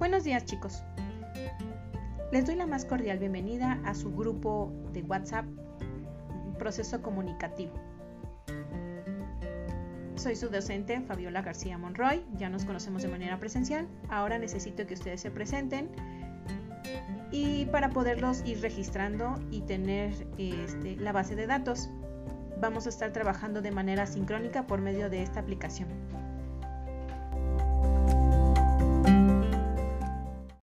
Buenos días chicos. Les doy la más cordial bienvenida a su grupo de WhatsApp Proceso Comunicativo. Soy su docente Fabiola García Monroy, ya nos conocemos de manera presencial, ahora necesito que ustedes se presenten y para poderlos ir registrando y tener este, la base de datos. Vamos a estar trabajando de manera sincrónica por medio de esta aplicación.